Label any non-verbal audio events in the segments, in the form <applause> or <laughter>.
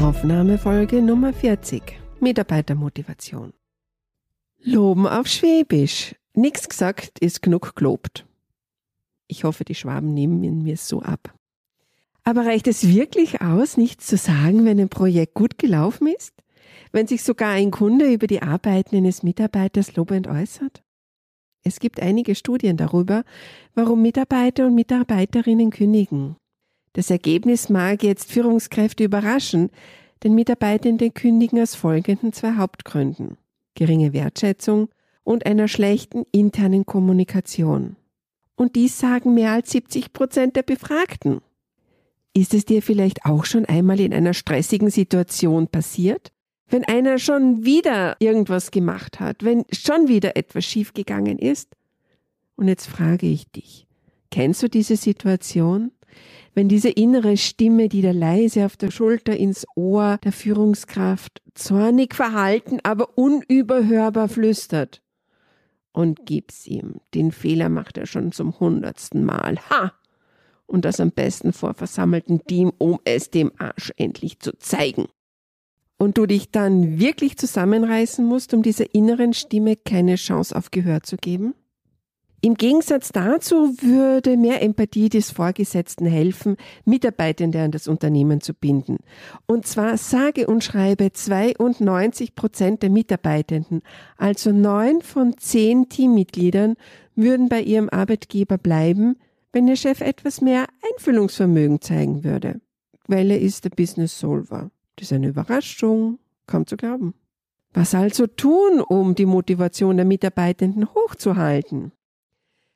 Aufnahmefolge Nummer 40. Mitarbeitermotivation. Loben auf Schwäbisch. Nix gesagt ist genug gelobt. Ich hoffe, die Schwaben nehmen mir so ab. Aber reicht es wirklich aus, nichts zu sagen, wenn ein Projekt gut gelaufen ist? Wenn sich sogar ein Kunde über die Arbeiten eines Mitarbeiters lobend äußert? Es gibt einige Studien darüber, warum Mitarbeiter und Mitarbeiterinnen kündigen. Das Ergebnis mag jetzt Führungskräfte überraschen, denn Mitarbeitende kündigen aus folgenden zwei Hauptgründen. Geringe Wertschätzung und einer schlechten internen Kommunikation. Und dies sagen mehr als 70 Prozent der Befragten. Ist es dir vielleicht auch schon einmal in einer stressigen Situation passiert? Wenn einer schon wieder irgendwas gemacht hat, wenn schon wieder etwas schiefgegangen ist? Und jetzt frage ich dich, kennst du diese Situation? Wenn diese innere Stimme, die da leise auf der Schulter ins Ohr der Führungskraft zornig verhalten, aber unüberhörbar flüstert. Und gib's ihm. Den Fehler macht er schon zum hundertsten Mal. Ha! Und das am besten vor versammeltem Team, um es dem Arsch endlich zu zeigen. Und du dich dann wirklich zusammenreißen musst, um dieser inneren Stimme keine Chance auf Gehör zu geben? Im Gegensatz dazu würde mehr Empathie des Vorgesetzten helfen, Mitarbeitende an das Unternehmen zu binden. Und zwar sage und schreibe 92 Prozent der Mitarbeitenden, also neun von zehn Teammitgliedern, würden bei ihrem Arbeitgeber bleiben, wenn der Chef etwas mehr Einfühlungsvermögen zeigen würde. Er ist der Business Solver. Das ist eine Überraschung, kaum zu glauben. Was also tun, um die Motivation der Mitarbeitenden hochzuhalten?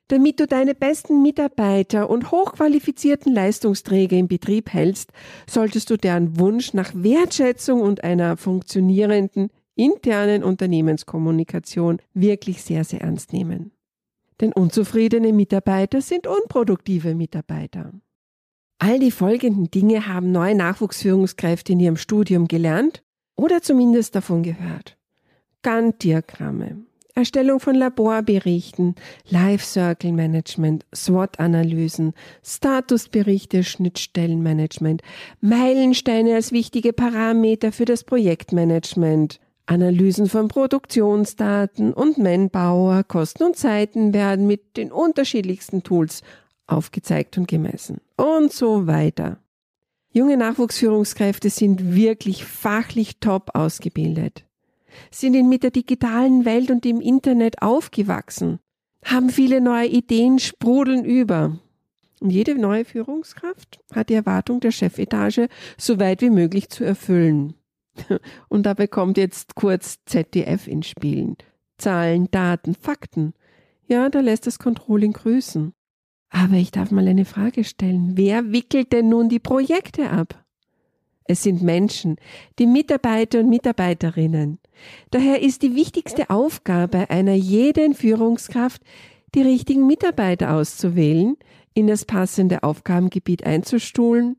Damit du deine besten Mitarbeiter und hochqualifizierten Leistungsträger im Betrieb hältst, solltest du deren Wunsch nach Wertschätzung und einer funktionierenden internen Unternehmenskommunikation wirklich sehr, sehr ernst nehmen. Denn unzufriedene Mitarbeiter sind unproduktive Mitarbeiter. All die folgenden Dinge haben neue Nachwuchsführungskräfte in ihrem Studium gelernt oder zumindest davon gehört. Gantt-Diagramme, Erstellung von Laborberichten, Life Circle Management, SWOT-Analysen, Statusberichte, Schnittstellenmanagement, Meilensteine als wichtige Parameter für das Projektmanagement, Analysen von Produktionsdaten und Manpower, Kosten und Zeiten werden mit den unterschiedlichsten Tools aufgezeigt und gemessen und so weiter. Junge Nachwuchsführungskräfte sind wirklich fachlich top ausgebildet sind mit der digitalen Welt und dem Internet aufgewachsen, haben viele neue Ideen, sprudeln über. Und jede neue Führungskraft hat die Erwartung der Chefetage so weit wie möglich zu erfüllen. <laughs> Und dabei kommt jetzt kurz ZDF ins Spielen. Zahlen, Daten, Fakten. Ja, da lässt das Controlling grüßen. Aber ich darf mal eine Frage stellen. Wer wickelt denn nun die Projekte ab? Es sind Menschen, die Mitarbeiter und Mitarbeiterinnen. Daher ist die wichtigste Aufgabe einer jeden Führungskraft, die richtigen Mitarbeiter auszuwählen, in das passende Aufgabengebiet einzustuhlen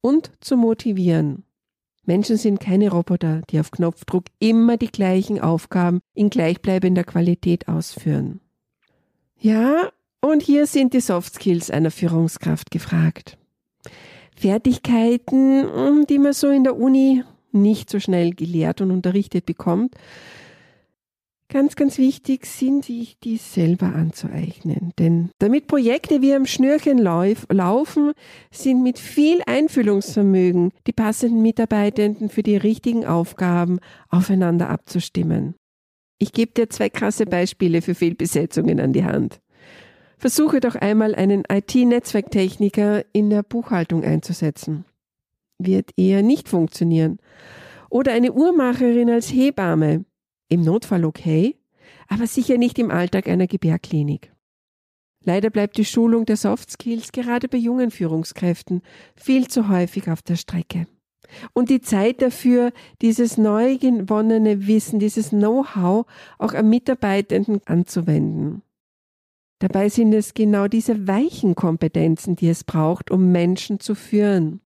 und zu motivieren. Menschen sind keine Roboter, die auf Knopfdruck immer die gleichen Aufgaben in gleichbleibender Qualität ausführen. Ja, und hier sind die Soft Skills einer Führungskraft gefragt. Fertigkeiten, die man so in der Uni nicht so schnell gelehrt und unterrichtet bekommt. Ganz, ganz wichtig sind, sich die selber anzueignen. Denn damit Projekte wie am Schnürchen lauf, laufen, sind mit viel Einfühlungsvermögen die passenden Mitarbeitenden für die richtigen Aufgaben aufeinander abzustimmen. Ich gebe dir zwei krasse Beispiele für Fehlbesetzungen an die Hand. Versuche doch einmal einen IT-Netzwerktechniker in der Buchhaltung einzusetzen. Wird eher nicht funktionieren. Oder eine Uhrmacherin als Hebamme. Im Notfall okay, aber sicher nicht im Alltag einer Gebärklinik. Leider bleibt die Schulung der Soft Skills gerade bei jungen Führungskräften viel zu häufig auf der Strecke. und die Zeit dafür, dieses neu gewonnene Wissen, dieses Know-how auch am Mitarbeitenden anzuwenden. Dabei sind es genau diese weichen Kompetenzen, die es braucht, um Menschen zu führen.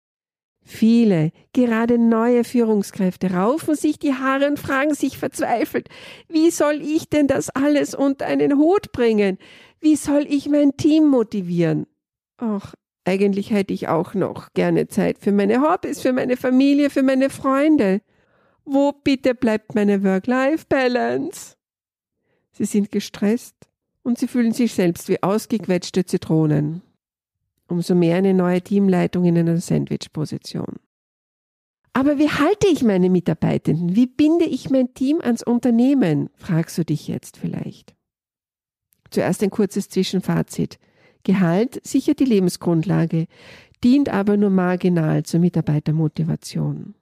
Viele, gerade neue Führungskräfte, raufen sich die Haare und fragen sich verzweifelt, wie soll ich denn das alles unter einen Hut bringen? Wie soll ich mein Team motivieren? Ach, eigentlich hätte ich auch noch gerne Zeit für meine Hobbys, für meine Familie, für meine Freunde. Wo bitte bleibt meine Work-Life-Balance? Sie sind gestresst und sie fühlen sich selbst wie ausgequetschte Zitronen. Umso mehr eine neue Teamleitung in einer Sandwich-Position. Aber wie halte ich meine Mitarbeitenden? Wie binde ich mein Team ans Unternehmen? fragst du dich jetzt vielleicht. Zuerst ein kurzes Zwischenfazit. Gehalt sichert die Lebensgrundlage, dient aber nur marginal zur Mitarbeitermotivation.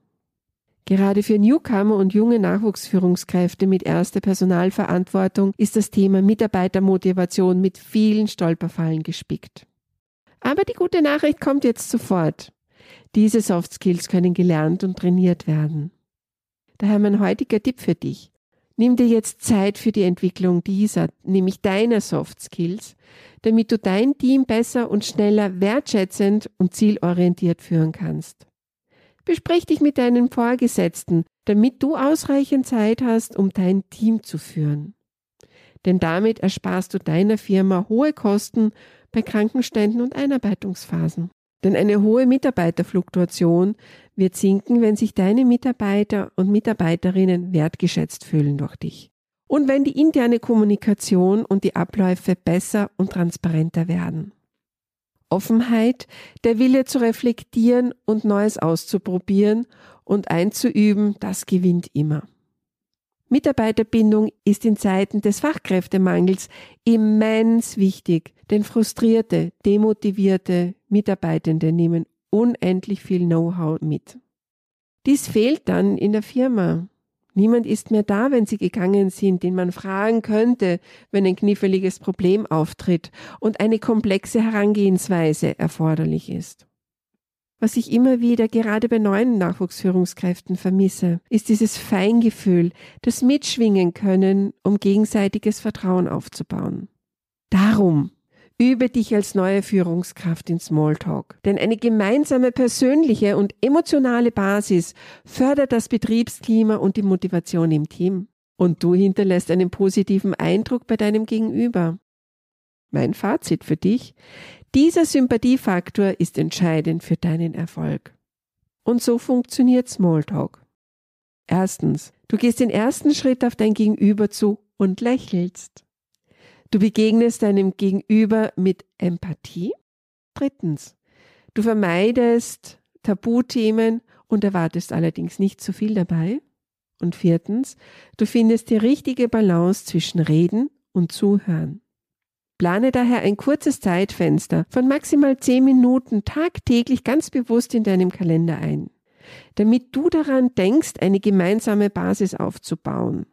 Gerade für Newcomer und junge Nachwuchsführungskräfte mit erster Personalverantwortung ist das Thema Mitarbeitermotivation mit vielen Stolperfallen gespickt. Aber die gute Nachricht kommt jetzt sofort. Diese Soft Skills können gelernt und trainiert werden. Daher mein heutiger Tipp für dich. Nimm dir jetzt Zeit für die Entwicklung dieser, nämlich deiner Soft Skills, damit du dein Team besser und schneller wertschätzend und zielorientiert führen kannst. Besprich dich mit deinen Vorgesetzten, damit du ausreichend Zeit hast, um dein Team zu führen. Denn damit ersparst du deiner Firma hohe Kosten bei Krankenständen und Einarbeitungsphasen. Denn eine hohe Mitarbeiterfluktuation wird sinken, wenn sich deine Mitarbeiter und Mitarbeiterinnen wertgeschätzt fühlen durch dich. Und wenn die interne Kommunikation und die Abläufe besser und transparenter werden. Offenheit, der Wille zu reflektieren und Neues auszuprobieren und einzuüben, das gewinnt immer. Mitarbeiterbindung ist in Zeiten des Fachkräftemangels immens wichtig, denn frustrierte, demotivierte Mitarbeitende nehmen unendlich viel Know-how mit. Dies fehlt dann in der Firma. Niemand ist mehr da, wenn sie gegangen sind, den man fragen könnte, wenn ein kniffliges Problem auftritt und eine komplexe Herangehensweise erforderlich ist. Was ich immer wieder gerade bei neuen Nachwuchsführungskräften vermisse, ist dieses Feingefühl, das Mitschwingen können, um gegenseitiges Vertrauen aufzubauen. Darum übe dich als neue Führungskraft in Smalltalk. Denn eine gemeinsame persönliche und emotionale Basis fördert das Betriebsklima und die Motivation im Team. Und du hinterlässt einen positiven Eindruck bei deinem Gegenüber. Mein Fazit für dich. Dieser Sympathiefaktor ist entscheidend für deinen Erfolg. Und so funktioniert Smalltalk. Erstens, du gehst den ersten Schritt auf dein Gegenüber zu und lächelst. Du begegnest deinem Gegenüber mit Empathie. Drittens, du vermeidest Tabuthemen und erwartest allerdings nicht zu viel dabei. Und viertens, du findest die richtige Balance zwischen Reden und Zuhören. Plane daher ein kurzes Zeitfenster von maximal zehn Minuten tagtäglich ganz bewusst in deinem Kalender ein, damit du daran denkst, eine gemeinsame Basis aufzubauen.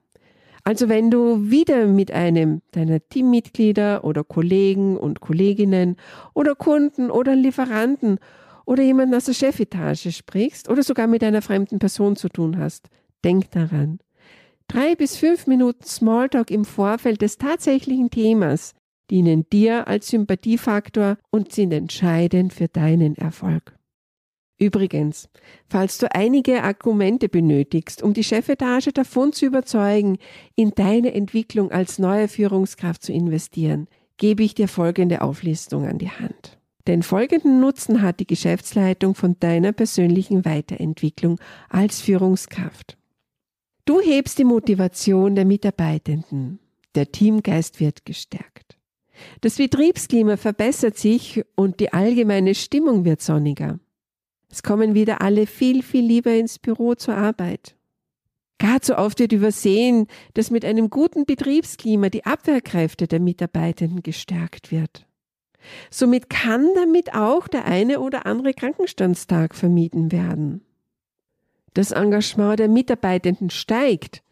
Also wenn du wieder mit einem deiner Teammitglieder oder Kollegen und Kolleginnen oder Kunden oder Lieferanten oder jemanden aus der Chefetage sprichst oder sogar mit einer fremden Person zu tun hast, denk daran. Drei bis fünf Minuten Smalltalk im Vorfeld des tatsächlichen Themas dienen dir als Sympathiefaktor und sind entscheidend für deinen Erfolg. Übrigens, falls du einige Argumente benötigst, um die Chefetage davon zu überzeugen, in deine Entwicklung als neue Führungskraft zu investieren, gebe ich dir folgende Auflistung an die Hand. Denn folgenden Nutzen hat die Geschäftsleitung von deiner persönlichen Weiterentwicklung als Führungskraft. Du hebst die Motivation der Mitarbeitenden. Der Teamgeist wird gestärkt. Das Betriebsklima verbessert sich und die allgemeine Stimmung wird sonniger. Es kommen wieder alle viel, viel lieber ins Büro zur Arbeit. Gar zu oft wird übersehen, dass mit einem guten Betriebsklima die Abwehrkräfte der Mitarbeitenden gestärkt wird. Somit kann damit auch der eine oder andere Krankenstandstag vermieden werden. Das Engagement der Mitarbeitenden steigt,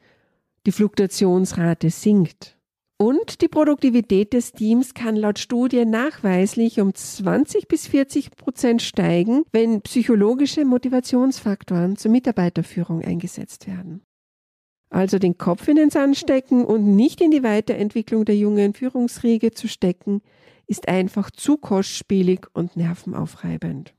die Fluktuationsrate sinkt Und die Produktivität des Teams kann laut Studie nachweislich um 20 bis 40 Prozent steigen, wenn psychologische Motivationsfaktoren zur Mitarbeiterführung eingesetzt werden. Also den Kopf in den Sand stecken und nicht in die Weiterentwicklung der jungen Führungsriege zu stecken, ist einfach zu kostspielig und nervenaufreibend.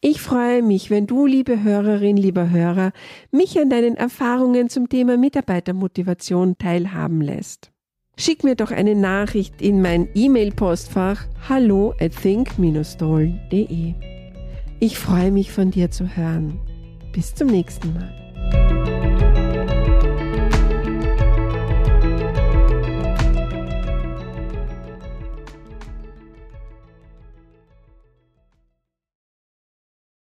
Ich freue mich, wenn du, liebe Hörerin, lieber Hörer, mich an deinen Erfahrungen zum Thema Mitarbeitermotivation teilhaben lässt. Schick mir doch eine Nachricht in mein E-Mail-Postfach hallo at think-story.de. Ich freue mich von dir zu hören. Bis zum nächsten Mal.